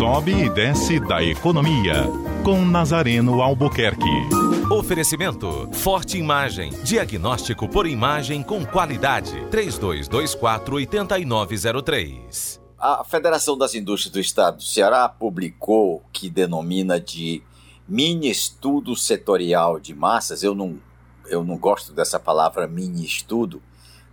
sobe e desce da economia. Com Nazareno Albuquerque. Oferecimento: Forte Imagem. Diagnóstico por imagem com qualidade. 3224-8903. A Federação das Indústrias do Estado do Ceará publicou o que denomina de mini estudo setorial de massas. Eu não, eu não gosto dessa palavra mini estudo.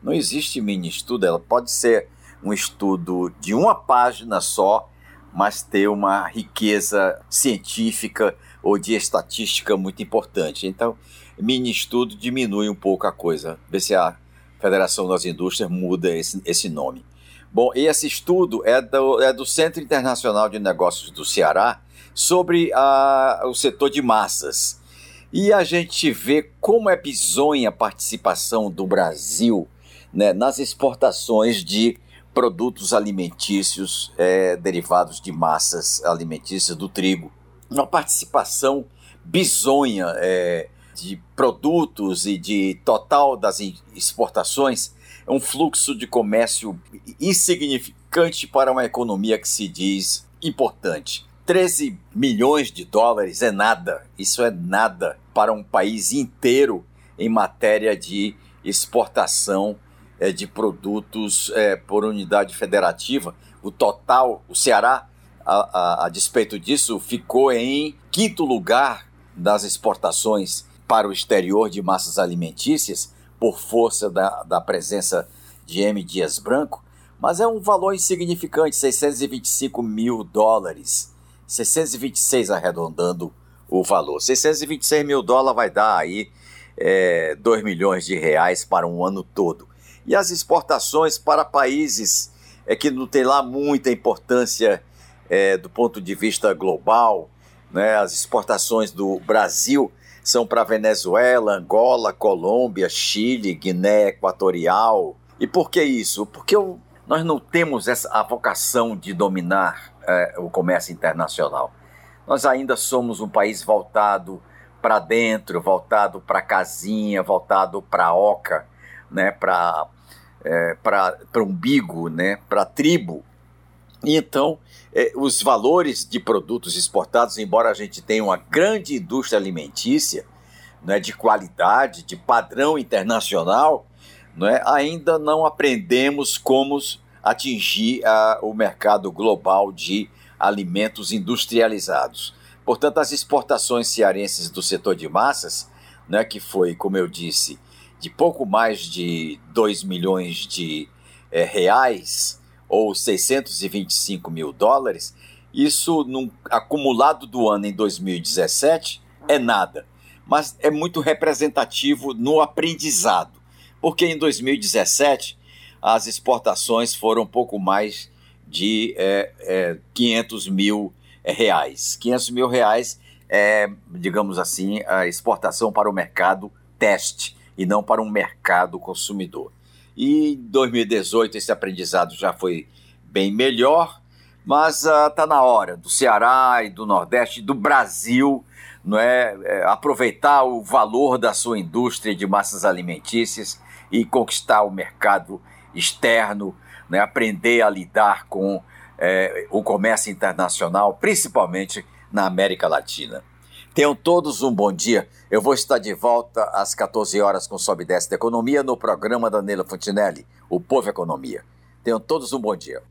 Não existe mini estudo, ela pode ser um estudo de uma página só, mas ter uma riqueza científica ou de estatística muito importante. Então, mini estudo diminui um pouco a coisa. Ver se a Federação das Indústrias muda esse, esse nome. Bom, esse estudo é do, é do Centro Internacional de Negócios do Ceará sobre a, o setor de massas. E a gente vê como é bizonha a participação do Brasil né, nas exportações de produtos alimentícios é, derivados de massas alimentícias do trigo. Uma participação bizonha é, de produtos e de total das exportações, é um fluxo de comércio insignificante para uma economia que se diz importante. 13 milhões de dólares é nada, isso é nada para um país inteiro em matéria de exportação é, de produtos é, por unidade federativa. O total, o Ceará, a, a, a despeito disso, ficou em quinto lugar das exportações para o exterior de massas alimentícias, por força da, da presença de M. Dias Branco, mas é um valor insignificante, 625 mil dólares. 626 arredondando o valor. 626 mil dólares vai dar aí é, 2 milhões de reais para um ano todo e as exportações para países é, que não tem lá muita importância é, do ponto de vista global. Né? As exportações do Brasil são para Venezuela, Angola, Colômbia, Chile, Guiné Equatorial. E por que isso? Porque eu, nós não temos essa, a vocação de dominar é, o comércio internacional. Nós ainda somos um país voltado para dentro, voltado para casinha, voltado para oca, né, para é, para umbigo, né, para tribo. E então, é, os valores de produtos exportados, embora a gente tenha uma grande indústria alimentícia, né, de qualidade, de padrão internacional, né, ainda não aprendemos como atingir a, o mercado global de alimentos industrializados. Portanto, as exportações cearenses do setor de massas, né, que foi, como eu disse, de pouco mais de 2 milhões de é, reais, ou 625 mil dólares, isso num acumulado do ano em 2017 é nada, mas é muito representativo no aprendizado, porque em 2017 as exportações foram pouco mais de é, é, 500 mil reais. 500 mil reais é, digamos assim, a exportação para o mercado teste e não para um mercado consumidor. E em 2018 esse aprendizado já foi bem melhor, mas está ah, uh, na hora do Ceará e do Nordeste, do Brasil, não é, é, aproveitar o valor da sua indústria de massas alimentícias e conquistar o mercado externo, né, aprender a lidar com é, o comércio internacional, principalmente na América Latina. Tenham todos um bom dia. Eu vou estar de volta às 14 horas com Sobe e Desce da Economia no programa da Neila Fontinelli, o Povo Economia. Tenham todos um bom dia.